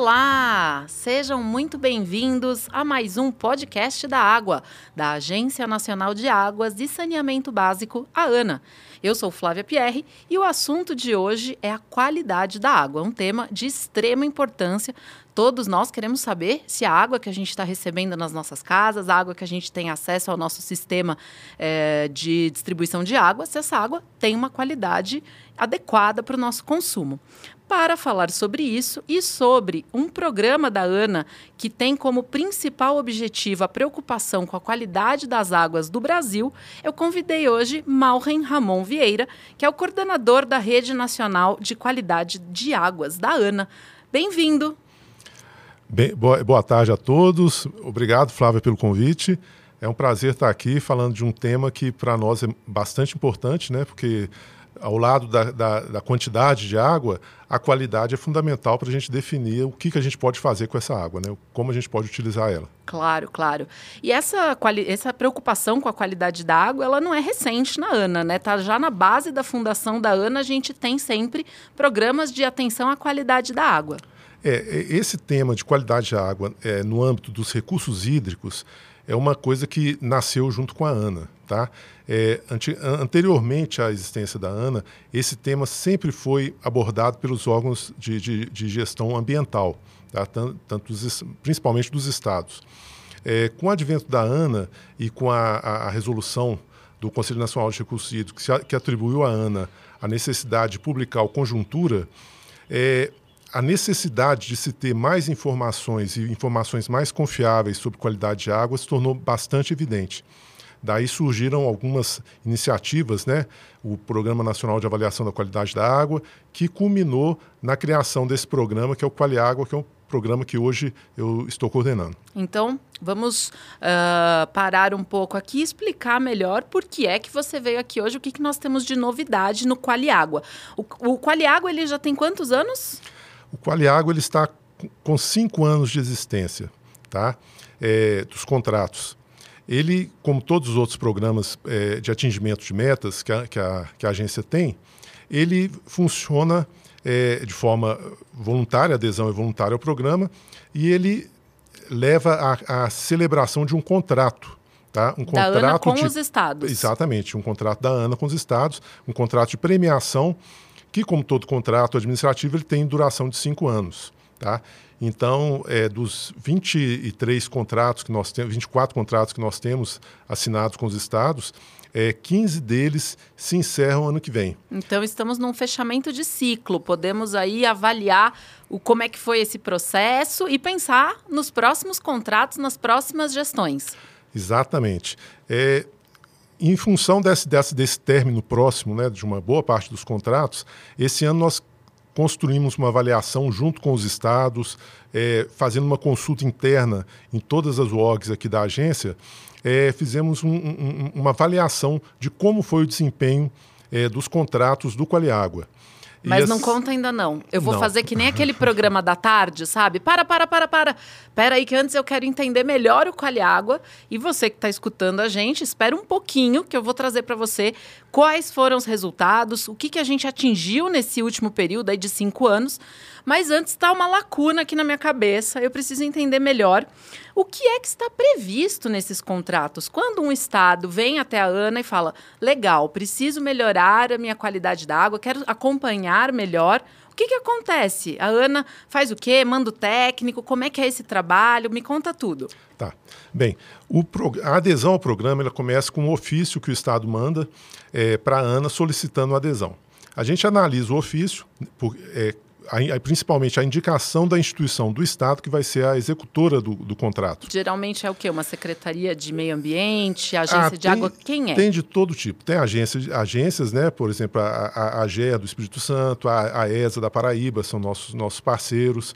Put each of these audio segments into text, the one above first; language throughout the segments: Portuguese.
Olá! Sejam muito bem-vindos a mais um podcast da Água, da Agência Nacional de Águas e Saneamento Básico, a ANA. Eu sou Flávia Pierre e o assunto de hoje é a qualidade da água, um tema de extrema importância. Todos nós queremos saber se a água que a gente está recebendo nas nossas casas, a água que a gente tem acesso ao nosso sistema é, de distribuição de água, se essa água tem uma qualidade adequada para o nosso consumo para falar sobre isso e sobre um programa da ANA que tem como principal objetivo a preocupação com a qualidade das águas do Brasil, eu convidei hoje Malren Ramon Vieira, que é o coordenador da Rede Nacional de Qualidade de Águas da ANA. Bem-vindo! Bem, boa, boa tarde a todos. Obrigado, Flávia, pelo convite. É um prazer estar aqui falando de um tema que para nós é bastante importante, né? Porque ao lado da, da, da, quantidade de água, a qualidade é fundamental para a gente definir o que, que a gente pode fazer com essa água, né? como a gente pode utilizar ela. Claro, claro. E essa, essa preocupação com a qualidade da água, ela não é recente na ANA, né? Tá já na base da fundação da ANA, a gente tem sempre programas de atenção à qualidade da água. É, é esse tema de qualidade de água é, no âmbito dos recursos hídricos é uma coisa que nasceu junto com a ANA. Tá? É, anteriormente à existência da ANA, esse tema sempre foi abordado pelos órgãos de, de, de gestão ambiental, tá? tanto, tanto dos, principalmente dos estados. É, com o advento da ANA e com a, a, a resolução do Conselho Nacional de Recursos Hídricos, que, que atribuiu à ANA a necessidade de publicar o Conjuntura, é, a necessidade de se ter mais informações e informações mais confiáveis sobre qualidade de água se tornou bastante evidente. Daí surgiram algumas iniciativas, né? o Programa Nacional de Avaliação da Qualidade da Água, que culminou na criação desse programa, que é o Qualiágua, que é um programa que hoje eu estou coordenando. Então, vamos uh, parar um pouco aqui e explicar melhor por que é que você veio aqui hoje, o que, que nós temos de novidade no Qualiágua. O, o Qualiágua, ele já tem quantos anos? O Qualiágua, ele está com cinco anos de existência, tá? É, dos contratos. Ele, como todos os outros programas é, de atingimento de metas que a, que a, que a agência tem, ele funciona é, de forma voluntária, adesão é voluntária ao programa, e ele leva à celebração de um contrato. Tá? Um da contrato ANA com de, os estados. Exatamente, um contrato da ANA com os estados, um contrato de premiação, que, como todo contrato administrativo, ele tem duração de cinco anos. Tá? Então, é, dos 23 contratos que nós temos, 24 contratos que nós temos assinados com os estados, é, 15 deles se encerram ano que vem. Então, estamos num fechamento de ciclo. Podemos aí avaliar o, como é que foi esse processo e pensar nos próximos contratos, nas próximas gestões. Exatamente. É, em função desse, desse, desse término próximo, né, de uma boa parte dos contratos, esse ano nós construímos uma avaliação junto com os estados, é, fazendo uma consulta interna em todas as orgs aqui da agência, é, fizemos um, um, uma avaliação de como foi o desempenho é, dos contratos do Qualiágua. Mas as... não conta ainda não. Eu vou não. fazer que nem aquele programa da tarde, sabe? Para, para, para, para. Espera aí que antes eu quero entender melhor o Qualiágua. E você que está escutando a gente, espera um pouquinho que eu vou trazer para você quais foram os resultados, o que, que a gente atingiu nesse último período aí de cinco anos. Mas antes está uma lacuna aqui na minha cabeça, eu preciso entender melhor o que é que está previsto nesses contratos. Quando um Estado vem até a ANA e fala: legal, preciso melhorar a minha qualidade da água, quero acompanhar melhor. O que, que acontece? A Ana faz o quê? Manda o técnico? Como é que é esse trabalho? Me conta tudo. Tá. Bem, a adesão ao programa ela começa com um ofício que o Estado manda é, para a ANA solicitando adesão. A gente analisa o ofício, por, é, a, principalmente a indicação da instituição do Estado que vai ser a executora do, do contrato. Geralmente é o quê? Uma secretaria de meio ambiente, agência ah, de tem, água? Quem é? Tem de todo tipo. Tem agências, agências né? Por exemplo, a, a, a GEA do Espírito Santo, a, a ESA da Paraíba, são nossos, nossos parceiros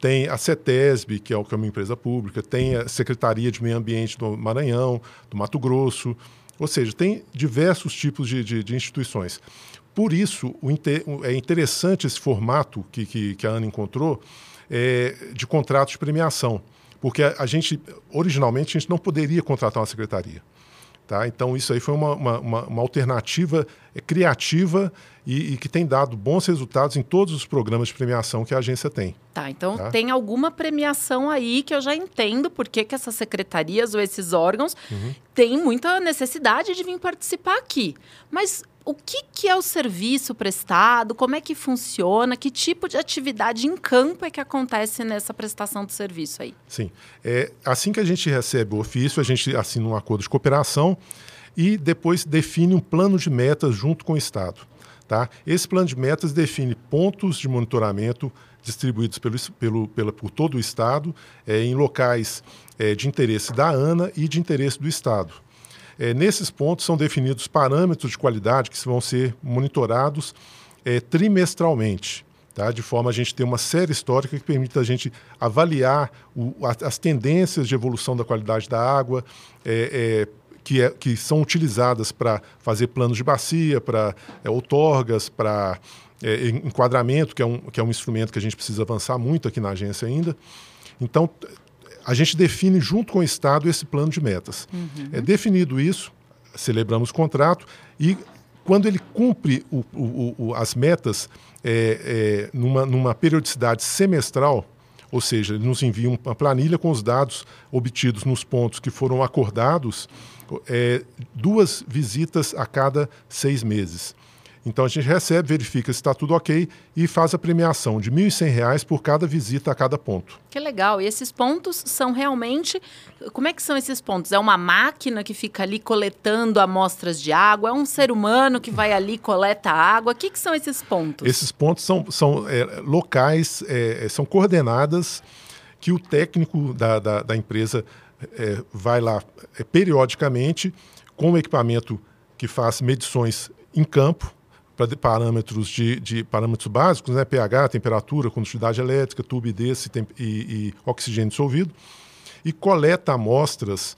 tem a CETESB, que é, que é uma empresa pública, tem a Secretaria de Meio Ambiente do Maranhão, do Mato Grosso, ou seja, tem diversos tipos de, de, de instituições. Por isso, é interessante esse formato que, que, que a Ana encontrou é, de contratos de premiação, porque a, a, gente, originalmente, a gente não poderia contratar uma secretaria. Tá? Então, isso aí foi uma, uma, uma, uma alternativa é, criativa e, e, que tem dado bons resultados em todos os programas de premiação que a agência tem. Tá, então tá? tem alguma premiação aí que eu já entendo por que, que essas secretarias ou esses órgãos uhum. têm muita necessidade de vir participar aqui. Mas o que, que é o serviço prestado, como é que funciona, que tipo de atividade em campo é que acontece nessa prestação de serviço aí? Sim. É, assim que a gente recebe o ofício, a gente assina um acordo de cooperação e depois define um plano de metas junto com o Estado. Tá? Esse plano de metas define pontos de monitoramento distribuídos pelo, pelo, pela, por todo o Estado, é, em locais é, de interesse da ANA e de interesse do Estado. É, nesses pontos são definidos parâmetros de qualidade que vão ser monitorados é, trimestralmente. Tá? De forma a gente ter uma série histórica que permita a gente avaliar o, as tendências de evolução da qualidade da água, é, é que, é, que, são utilizadas para fazer planos de bacia, para é, outorgas, para é, enquadramento, que é, um, que é um instrumento que a gente precisa avançar muito aqui na agência ainda. Então, a gente define junto com o Estado esse plano de metas. Uhum. É definido isso, celebramos o contrato e quando ele cumpre o, o, o, as metas é, é, numa, numa periodicidade semestral, ou seja, ele nos envia uma planilha com os dados obtidos nos pontos que foram acordados, é, duas visitas a cada seis meses. Então a gente recebe, verifica se está tudo ok e faz a premiação de R$ 1.100 por cada visita a cada ponto. Que legal. E esses pontos são realmente. Como é que são esses pontos? É uma máquina que fica ali coletando amostras de água? É um ser humano que vai ali coleta água? O que, que são esses pontos? Esses pontos são, são é, locais, é, são coordenadas que o técnico da, da, da empresa é, vai lá é, periodicamente com o equipamento que faz medições em campo para parâmetros de, de, parâmetros básicos, né, pH, temperatura, condutividade elétrica, turbidez e, e, oxigênio dissolvido, e coleta amostras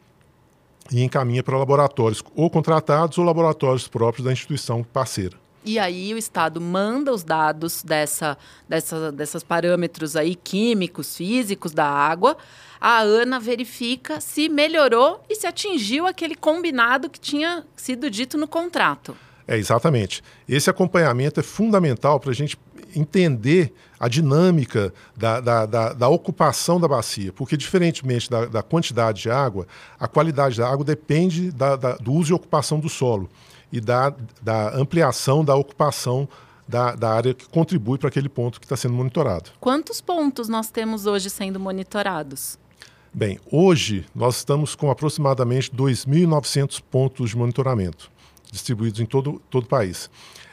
e encaminha para laboratórios ou contratados ou laboratórios próprios da instituição parceira. E aí o Estado manda os dados dessa, dessa, dessas parâmetros aí químicos, físicos da água. A ANA verifica se melhorou e se atingiu aquele combinado que tinha sido dito no contrato. É, exatamente. Esse acompanhamento é fundamental para a gente entender a dinâmica da, da, da, da, ocupação da bacia, porque, diferentemente da, da, quantidade de água, a qualidade da água depende do uso e ocupação do solo e da, ampliação da ocupação da, da área que contribui para aquele ponto que está sendo monitorado. Quantos pontos nós temos hoje sendo monitorados? Bem, hoje nós estamos com aproximadamente 2.900 pontos de monitoramento distribuídos em todo, todo o país.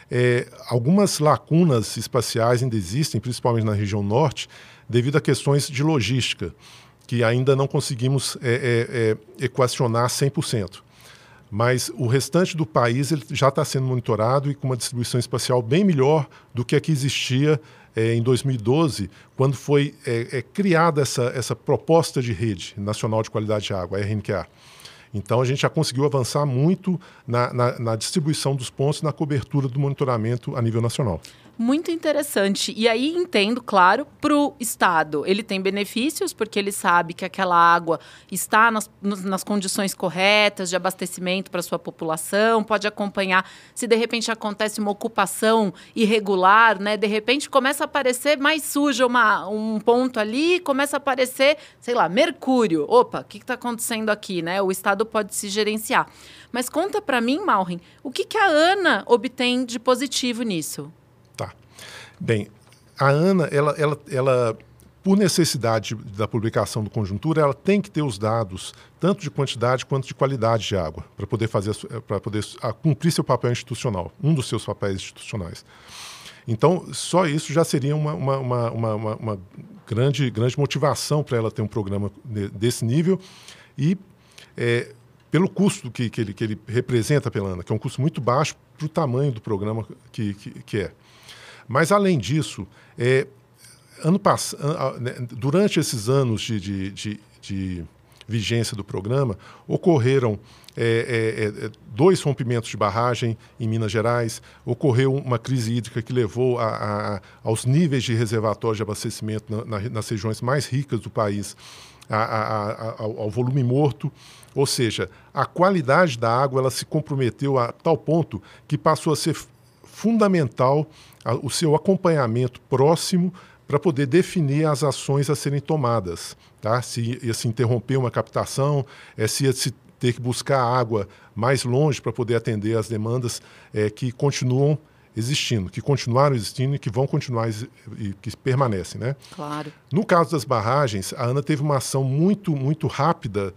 É, algumas lacunas espaciais ainda existem, principalmente na região norte, devido a questões de logística, que ainda não conseguimos é, é, é equacionar 100%. Mas o restante do país já está sendo monitorado e com uma distribuição espacial bem melhor do que a que existia é, em 2012, quando foi é, criada essa, essa proposta de rede nacional de qualidade de água, a RNQA. Então, a gente já conseguiu avançar muito na, na, na distribuição dos pontos, na cobertura do monitoramento a nível nacional. Muito interessante. E aí entendo, claro, para o Estado. Ele tem benefícios, porque ele sabe que aquela água está nas, nas condições corretas de abastecimento para sua população, pode acompanhar se de repente acontece uma ocupação irregular, né? De repente começa a aparecer mais suja uma, um ponto ali, começa a aparecer, sei lá, mercúrio. Opa, o que está acontecendo aqui, né? O Estado pode se gerenciar. Mas conta para mim, Malrin, o que, que a Ana obtém de positivo nisso? Bem, a ANA, ela, ela, ela, por necessidade da publicação do conjuntura, ela tem que ter os dados, tanto de quantidade quanto de qualidade de água, para poder fazer para poder cumprir seu papel institucional, um dos seus papéis institucionais. Então, só isso já seria uma, uma, uma, uma, uma grande, grande motivação para ela ter um programa desse nível e é, pelo custo que, que, ele, que ele representa pela ANA, que é um custo muito baixo para o tamanho do programa que, que, que é. Mas, além disso, é, ano pass... Né, durante esses anos de, de, de, de vigência do programa, ocorreram é, é, é, dois rompimentos de barragem em Minas Gerais, ocorreu uma crise hídrica que levou a, a, aos níveis de reservatório de abastecimento na, na, nas regiões mais ricas do país a, ao, ao volume morto. Ou seja, a qualidade da água ela se comprometeu a tal ponto que passou a ser fundamental o seu acompanhamento próximo para poder definir as ações a serem tomadas. Tá? Se ia se interromper uma captação, é, se ia se ter que buscar água mais longe para poder atender as demandas é, que continuam existindo, que continuaram existindo e que vão continuar e que permanecem, né? Claro. No caso das barragens, a ANA teve uma ação muito, muito rápida,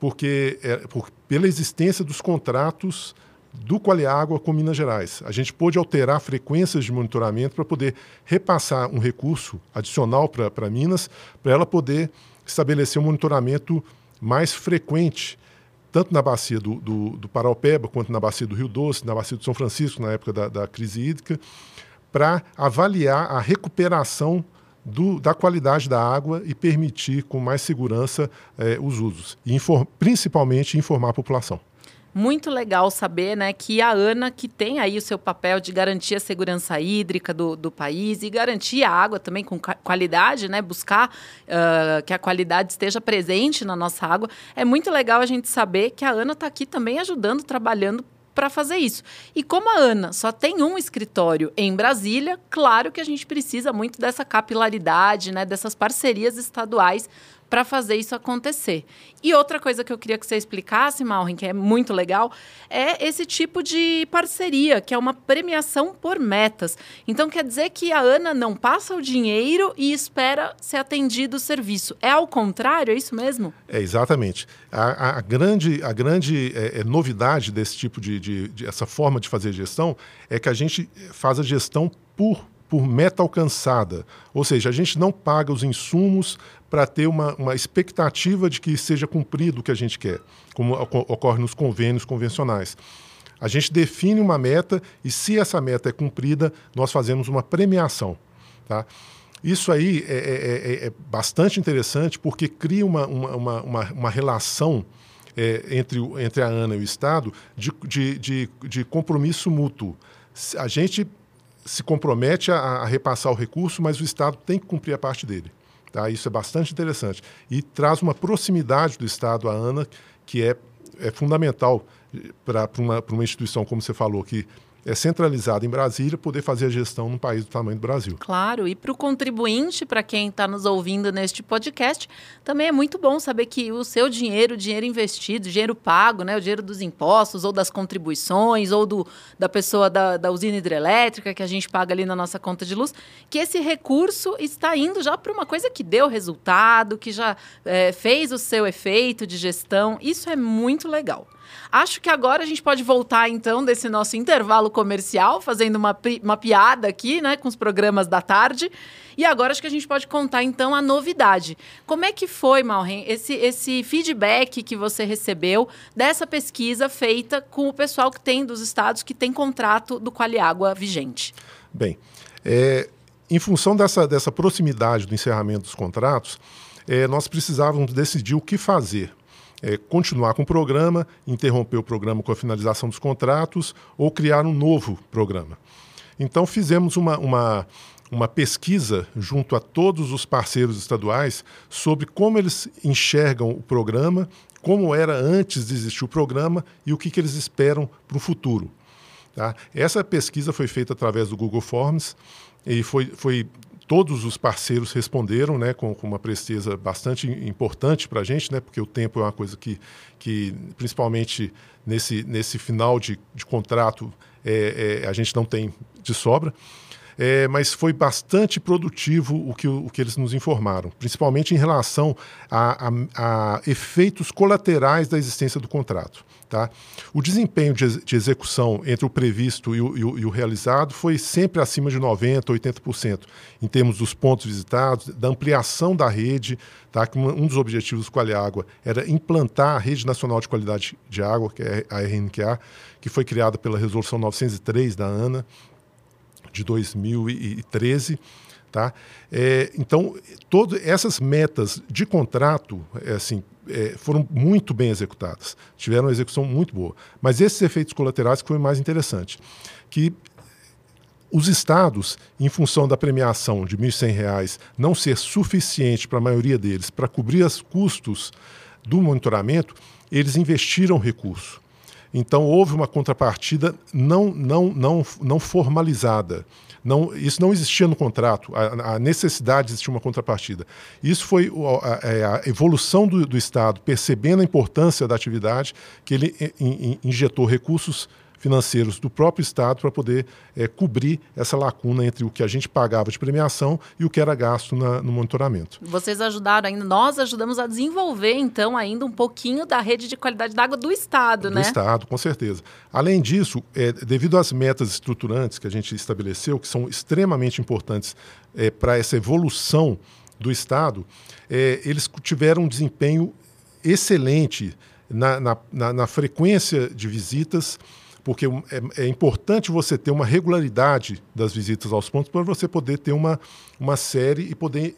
porque é, por, pela existência dos contratos do Qualiágua com Minas Gerais. A gente pôde alterar frequências de monitoramento para poder repassar um recurso adicional para Minas, para ela poder estabelecer um monitoramento mais frequente, tanto na bacia do, do, do Paraupeba, quanto na bacia do Rio Doce, na bacia do São Francisco, na época da, da crise hídrica, para avaliar a recuperação do, da qualidade da água e permitir com mais segurança eh, os usos, e infor, principalmente informar a população muito legal saber né, que a ANA, que tem aí o seu papel de garantir a segurança hídrica do, do país e garantir a água também com qualidade, né, buscar uh, que a qualidade esteja presente na nossa água, é muito legal a gente saber que a ANA está aqui também ajudando, trabalhando para fazer isso. E como a Ana só tem um escritório em Brasília, claro que a gente precisa muito dessa capilaridade, né, dessas parcerias estaduais para fazer isso acontecer. E outra coisa que eu queria que você explicasse, Malrin, que é muito legal, é esse tipo de parceria, que é uma premiação por metas. Então quer dizer que a Ana não passa o dinheiro e espera ser atendido o serviço. É ao contrário, é isso mesmo? É, exatamente. A, a grande, a grande é, é, novidade desse tipo de, de, de, essa forma de fazer gestão é que a gente faz a gestão por por meta alcançada. Ou seja, a gente não paga os insumos para ter uma, uma expectativa de que seja cumprido o que a gente quer, como ocorre nos convênios convencionais. A gente define uma meta e, se essa meta é cumprida, nós fazemos uma premiação. Tá? Isso aí é, é, é, é bastante interessante porque cria uma, uma, uma, uma relação é, entre, entre a ANA e o Estado de, de, de, de compromisso mútuo. A gente se compromete a, a, repassar o recurso, mas o Estado tem que cumprir a parte dele. Tá? Isso é bastante interessante. E traz uma proximidade do Estado à ANA, que é, é fundamental para uma, uma instituição, como você falou, que é centralizado em Brasília, poder fazer a gestão num país do tamanho do Brasil. Claro, e para o contribuinte, para quem está nos ouvindo neste podcast, também é muito bom saber que o seu dinheiro, o dinheiro investido, o dinheiro pago, né, o dinheiro dos impostos ou das contribuições ou do, da pessoa da, da usina hidrelétrica que a gente paga ali na nossa conta de luz, que esse recurso está indo já para uma coisa que deu resultado, que já é, fez o seu efeito de gestão. Isso é muito legal. Acho que agora a gente pode voltar, então, desse nosso intervalo comercial, fazendo uma, uma piada aqui, né, com os programas da tarde. E agora acho que a gente pode contar, então, a novidade. Como é que foi, Malren, esse, esse feedback que você recebeu dessa pesquisa feita com o pessoal que tem dos estados que tem contrato do Qualiágua vigente? Bem, é, em função dessa, dessa proximidade do encerramento dos contratos, é, nós precisávamos decidir o que fazer é, continuar com o programa, interromper o programa com a finalização dos contratos ou criar um novo programa. Então fizemos uma, uma, uma pesquisa junto a todos os parceiros estaduais sobre como eles enxergam o programa, como era antes de existir o programa e o que, que eles esperam para o futuro. Tá? Essa pesquisa foi feita através do Google Forms e foi, foi todos os parceiros responderam né, com, com uma presteza bastante importante para a gente, né, porque o tempo é uma coisa que, que principalmente nesse, nesse final de, de contrato, é, é, a gente não tem de sobra. É, mas foi bastante produtivo o que, o que eles nos informaram, principalmente em relação a, a, a efeitos colaterais da existência do contrato. Tá? O desempenho de, de execução entre o previsto e o, e, o, e o, realizado foi sempre acima de 90%, 80%, em termos dos pontos visitados, da ampliação da rede, tá? que um dos objetivos do Qualiágua era implantar a Rede Nacional de Qualidade de Água, que é a RNQA, que foi criada pela Resolução 903 da ANA, de 2013. Tá? É, então, todas essas metas de contrato é, assim, é, foram muito bem executadas, tiveram uma execução muito boa. Mas esses efeitos colaterais que foi mais interessante, que os estados, em função da premiação de R$ 1.100 não ser suficiente para a maioria deles para cobrir os custos do monitoramento, eles investiram recurso. Então houve uma contrapartida não, não, não, não formalizada. Não, isso não existia no contrato, a, a necessidade de existir uma contrapartida. Isso foi a, é, a evolução do, do, Estado, percebendo a importância da atividade, que ele injetou recursos financeiros do próprio Estado para poder é, cobrir essa lacuna entre o que a gente pagava de premiação e o que era gasto na, no monitoramento. Vocês ajudaram ainda, nós ajudamos a desenvolver, então, ainda um pouquinho da rede de qualidade da água do Estado, do né? Do Estado, com certeza. Além disso, é, devido às metas estruturantes que a gente estabeleceu, que são extremamente importantes é, para essa evolução do Estado, é, eles tiveram um desempenho excelente na, na, na, na frequência de visitas, porque é, é, importante você ter uma regularidade das visitas aos pontos para você poder ter uma, uma série e poder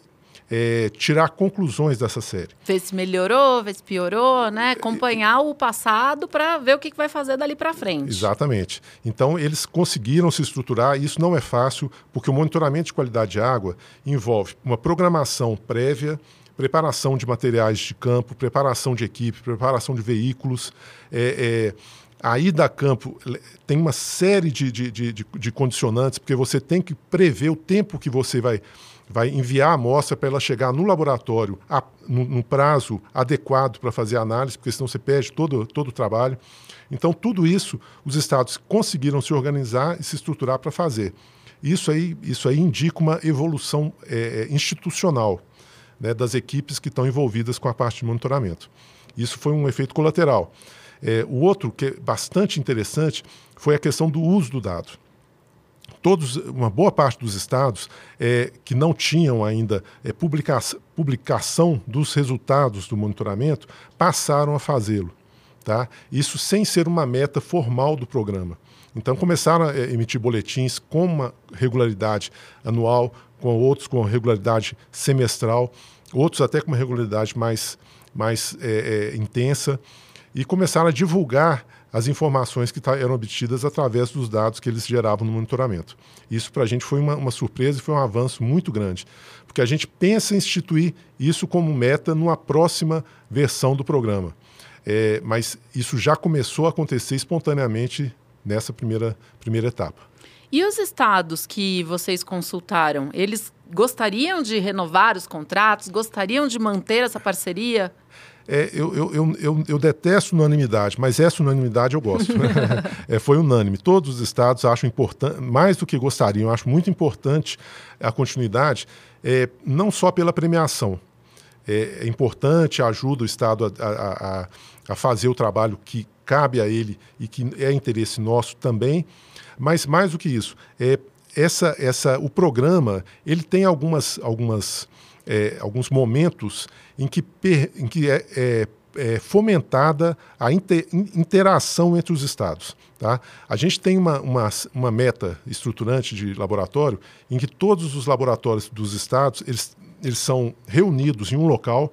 é, tirar conclusões dessa série. Ver se melhorou, ver se piorou, né? Acompanhar o passado para ver o que vai fazer dali para frente. Exatamente. Então, eles conseguiram se estruturar, e isso não é fácil, porque o monitoramento de qualidade de água envolve uma programação prévia, preparação de materiais de campo, preparação de equipe, preparação de veículos, é, é, a ida a campo tem uma série de, de, de, de, condicionantes, porque você tem que prever o tempo que você vai, vai enviar a amostra para ela chegar no laboratório a, no, no, prazo adequado para fazer a análise, porque senão você perde todo, todo o trabalho. Então, tudo isso os estados conseguiram se organizar e se estruturar para fazer. Isso aí, isso aí indica uma evolução é, é institucional né, das equipes que estão envolvidas com a parte de monitoramento. Isso foi um efeito colateral. É, o outro, que é bastante interessante, foi a questão do uso do dado. Todos, uma boa parte dos estados é, que não tinham ainda é, publica publicação dos resultados do monitoramento passaram a fazê-lo. Tá? Isso sem ser uma meta formal do programa. Então começaram a emitir boletins com uma regularidade anual, com outros com regularidade semestral, outros até com uma regularidade mais, mais é, é, intensa e começaram a divulgar as informações que eram obtidas através dos dados que eles geravam no monitoramento. Isso para a gente foi uma, uma, surpresa e foi um avanço muito grande, porque a gente pensa em instituir isso como meta numa próxima versão do programa. É, mas isso já começou a acontecer espontaneamente nessa primeira, primeira etapa. E os estados que vocês consultaram, eles gostariam de renovar os contratos, gostariam de manter essa parceria? É, eu, eu, eu, eu, detesto unanimidade, mas essa unanimidade eu gosto. Né? é, foi unânime. Todos os estados acham importante, mais do que gostariam, acho muito importante a continuidade, é, não só pela premiação. É, é importante, ajuda o Estado a, a, a, a fazer o trabalho que cabe a ele e que é interesse nosso também, mas mais do que isso, é, essa, essa, o programa ele tem algumas, algumas é, alguns momentos em que, per, em que é, é, é, fomentada a inter, interação entre os estados. Tá? A gente tem uma, uma, uma, meta estruturante de laboratório em que todos os laboratórios dos estados eles, eles são reunidos em um local,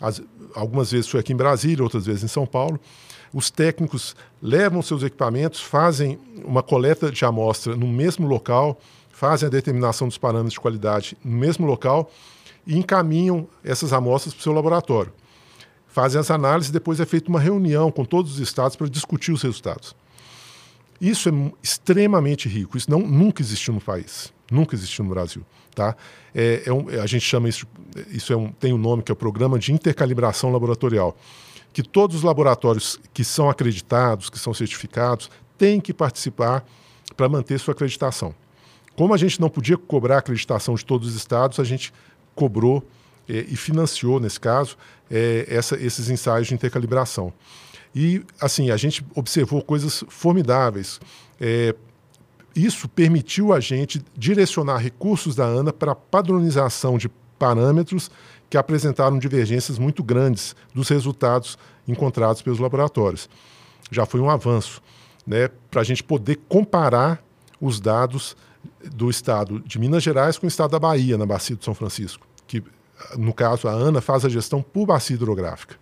as, algumas vezes foi aqui em Brasília, outras vezes em São Paulo. Os técnicos levam seus equipamentos, fazem uma coleta de amostra no mesmo local, fazem a determinação dos parâmetros de qualidade no mesmo local e encaminham essas amostras para o seu laboratório. Fazem as análises e depois é feita uma reunião com todos os estados para discutir os resultados. Isso é extremamente rico, isso não, nunca existiu no país, nunca existiu no Brasil. Tá? É, é um, a gente chama isso, isso é um, tem um nome que é o Programa de Intercalibração Laboratorial, que todos os laboratórios que são acreditados, que são certificados, têm que participar para manter sua acreditação. Como a gente não podia cobrar a acreditação de todos os estados, a gente cobrou é, e financiou, nesse caso, é, essa, esses ensaios de intercalibração. E, assim, a gente observou coisas formidáveis. É, isso permitiu a gente direcionar recursos da ANA para padronização de parâmetros que apresentaram divergências muito grandes dos resultados encontrados pelos laboratórios. Já foi um avanço né, para a gente poder comparar os dados do estado de Minas Gerais com o estado da Bahia, na Bacia do São Francisco, que, no caso, a ANA faz a gestão por bacia hidrográfica,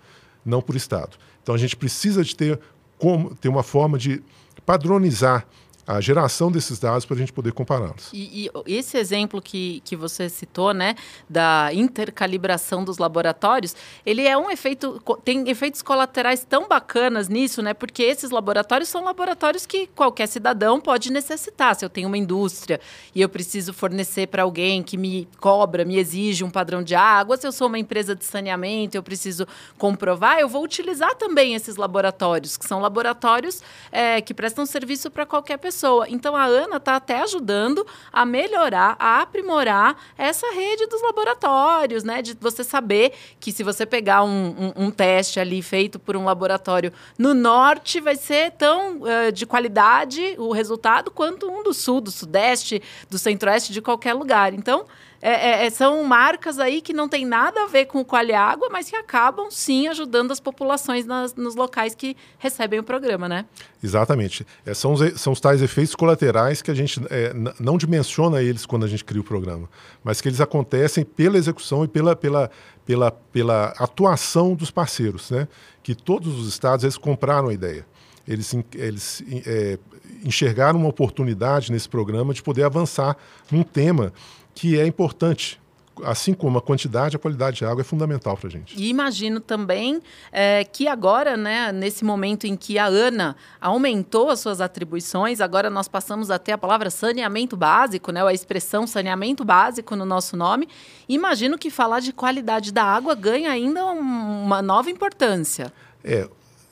não por estado. Então, a gente precisa de ter, como, ter uma forma de padronizar a geração desses dados para a gente poder compará-los. E, e, esse exemplo que, que você citou, né, da intercalibração dos laboratórios, ele é um efeito, tem efeitos colaterais tão bacanas nisso, né, porque esses laboratórios são laboratórios que qualquer cidadão pode necessitar. Se eu tenho uma indústria e eu preciso fornecer para alguém que me cobra, me exige um padrão de água, se eu sou uma empresa de saneamento, eu preciso comprovar, eu vou utilizar também esses laboratórios, que são laboratórios é, que prestam serviço para qualquer pessoa pessoa. Então a Ana está até ajudando a melhorar, a aprimorar essa rede dos laboratórios, né? De você saber que se você pegar um, um, um teste ali feito por um laboratório no norte, vai ser tão uh, de qualidade o resultado quanto um do sul, do sudeste, do centro-oeste, de qualquer lugar. Então, é, é, é, são marcas aí que não tem nada a ver com o Quali Água, mas que acabam sim ajudando as populações nas, nos locais que recebem o programa, né? Exatamente. É, são, os, são os tais efeitos colaterais que a gente é, não dimensiona eles quando a gente cria o programa, mas que eles acontecem pela execução e pela, pela, pela, pela atuação dos parceiros, né? Que todos os estados eles compraram a ideia. Eles, eles é, enxergaram uma oportunidade nesse programa de poder avançar num tema que é importante assim como a quantidade, a qualidade de água é fundamental para a gente. E imagino também é, que agora, né, nesse momento em que a ANA aumentou as suas atribuições, agora nós passamos a ter a palavra saneamento básico, né, a expressão saneamento básico no nosso nome. Imagino que falar de qualidade da água ganha ainda uma nova importância. É,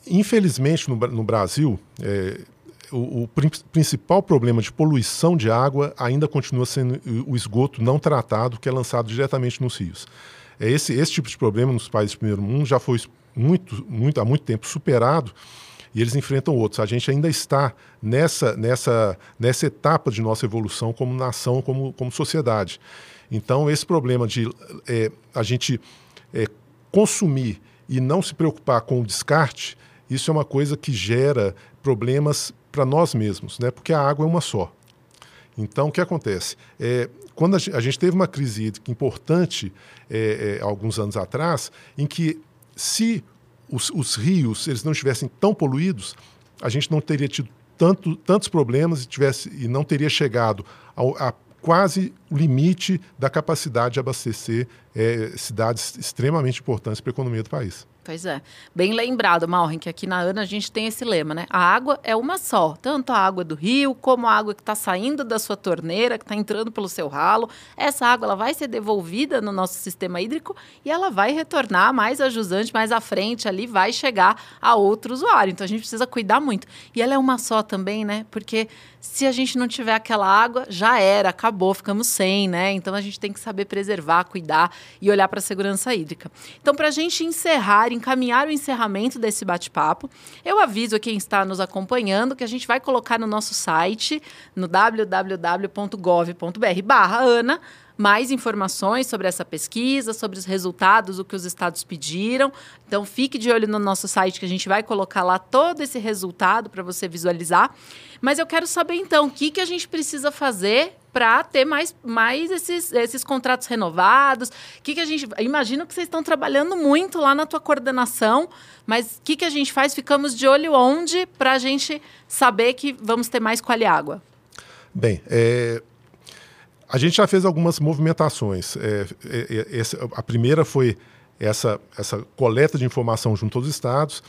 infelizmente no, no Brasil, é, o, o, principal problema de poluição de água ainda continua sendo o esgoto não tratado, que é lançado diretamente nos rios. É esse, esse tipo de problema nos países do primeiro mundo já foi muito, muito, há muito tempo superado e eles enfrentam outros. A gente ainda está nessa, nessa, nessa etapa de nossa evolução como nação, como, como sociedade. Então, esse problema de é, a gente é, consumir e não se preocupar com o descarte, isso é uma coisa que gera problemas para nós mesmos, né? porque a água é uma só. Então, o que acontece? É, quando a gente teve uma crise hídrica importante, é, é, alguns anos atrás, em que se os, os, rios eles não estivessem tão poluídos, a gente não teria tido tanto, tantos problemas e, tivesse, e não teria chegado ao, a quase o limite da capacidade de abastecer é, cidades extremamente importantes para a economia do país. Pois é. Bem lembrado, Malren, que aqui na ANA a gente tem esse lema, né? A água é uma só. Tanto a água do rio, como a água que está saindo da sua torneira, que está entrando pelo seu ralo. Essa água ela vai ser devolvida no nosso sistema hídrico e ela vai retornar mais a jusante, mais à frente ali, vai chegar a outro usuário. Então a gente precisa cuidar muito. E ela é uma só também, né? Porque se a gente não tiver aquela água, já era, acabou, ficamos sem, né? Então a gente tem que saber preservar, cuidar e olhar para a segurança hídrica. Então, para a gente encerrar, encaminhar o encerramento desse bate-papo, eu aviso a quem está nos acompanhando que a gente vai colocar no nosso site, no www.gov.br/ana mais informações sobre essa pesquisa, sobre os resultados, o que os estados pediram. Então, fique de olho no nosso site que a gente vai colocar lá todo esse resultado para você visualizar. Mas eu quero saber, então, o que, que a gente precisa fazer para ter mais, mais esses, esses contratos renovados? Que, que a gente. Imagino que vocês estão trabalhando muito lá na tua coordenação, mas o que, que a gente faz? Ficamos de olho onde para a gente saber que vamos ter mais quali água? Bem, é, a gente já fez algumas movimentações. É, é, é a primeira foi essa, essa coleta de informação junto aos estados.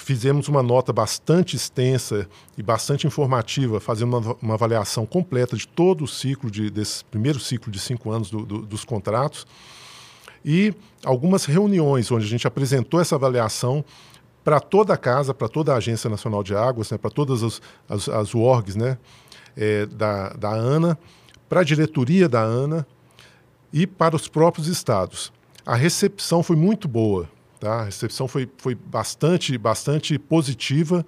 Fizemos uma nota bastante extensa e bastante informativa, fazendo uma, uma avaliação completa de todo o ciclo, de, desse primeiro ciclo de cinco anos do, do, dos contratos. E algumas reuniões onde a gente apresentou essa avaliação para toda a casa, para toda a Agência Nacional de Águas, né, para todas as, as, as orgs né, é, da, da ANA, para a diretoria da ANA e para os próprios estados. A recepção foi muito boa, tá? a recepção foi, foi bastante, bastante positiva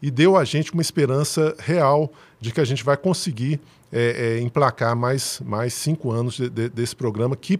e deu a gente uma esperança real de que a gente vai conseguir é, é, emplacar mais, mais cinco anos de, de, desse programa, que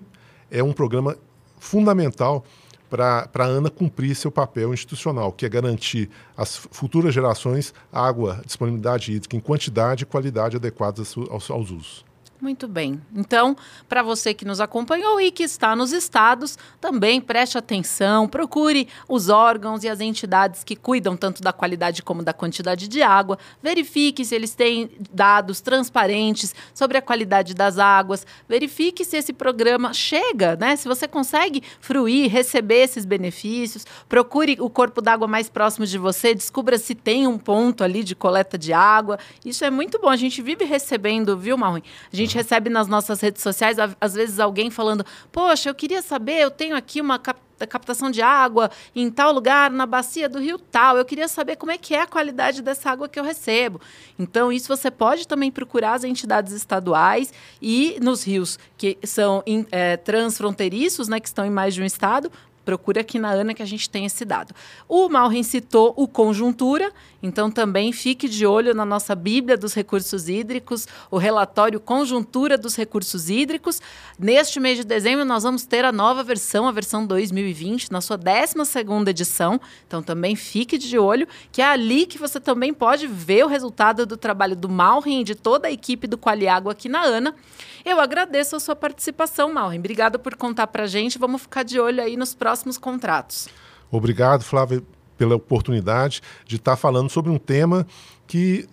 é um programa fundamental para a ANA cumprir seu papel institucional, que é garantir às futuras gerações água, disponibilidade hídrica em quantidade e qualidade adequadas aos, aos usos. Muito bem. Então, para você que nos acompanhou e que está nos estados, também preste atenção, procure os órgãos e as entidades que cuidam tanto da qualidade como da quantidade de água, verifique se eles têm dados transparentes sobre a qualidade das águas, verifique se esse programa chega, né? Se você consegue fruir, receber esses benefícios, procure o corpo d'água mais próximo de você, descubra se tem um ponto ali de coleta de água. Isso é muito bom. A gente vive recebendo, viu, Marrom? A gente recebe nas nossas redes sociais, às vezes, alguém falando: Poxa, eu queria saber, eu tenho aqui uma captação de água em tal lugar, na bacia do rio tal. Eu queria saber como é que é a qualidade dessa água que eu recebo. Então, isso você pode também procurar as entidades estaduais e nos rios que são é, transfronteiriços, né, que estão em mais de um estado, procura aqui na ANA que a gente tem esse dado. O Malren citou o Conjuntura, então também fique de olho na nossa Bíblia dos Recursos Hídricos, o relatório Conjuntura dos Recursos Hídricos. Neste mês de dezembro nós vamos ter a nova versão, a versão 2020, na sua 12ª edição. Então também fique de olho, que é ali que você também pode ver o resultado do trabalho do Malren e de toda a equipe do Qualiágua aqui na ANA. Eu agradeço a sua participação, Malren. Obrigada por contar para gente. Vamos ficar de olho aí nos próximos contratos. Obrigado, Flávia, pela oportunidade de estar falando sobre um tema que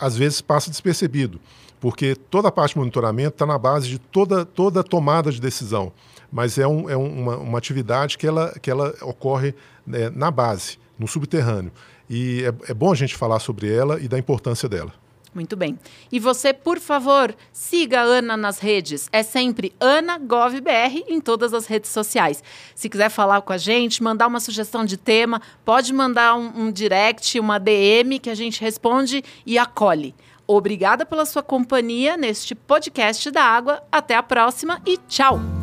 às vezes passa despercebido, porque toda a parte de monitoramento está na base de toda, toda tomada de decisão, mas é, um, é uma, uma atividade que ela, que ela ocorre né, na base, no subterrâneo. E é, é bom a gente falar sobre ela e da importância dela. Muito bem. E você, por favor, siga a Ana nas redes. É sempre AnaGovBR em todas as redes sociais. Se quiser falar com a gente, mandar uma sugestão de tema, pode mandar um, um direct, uma DM que a gente responde e acolhe. Obrigada pela sua companhia neste podcast da água. Até a próxima e tchau!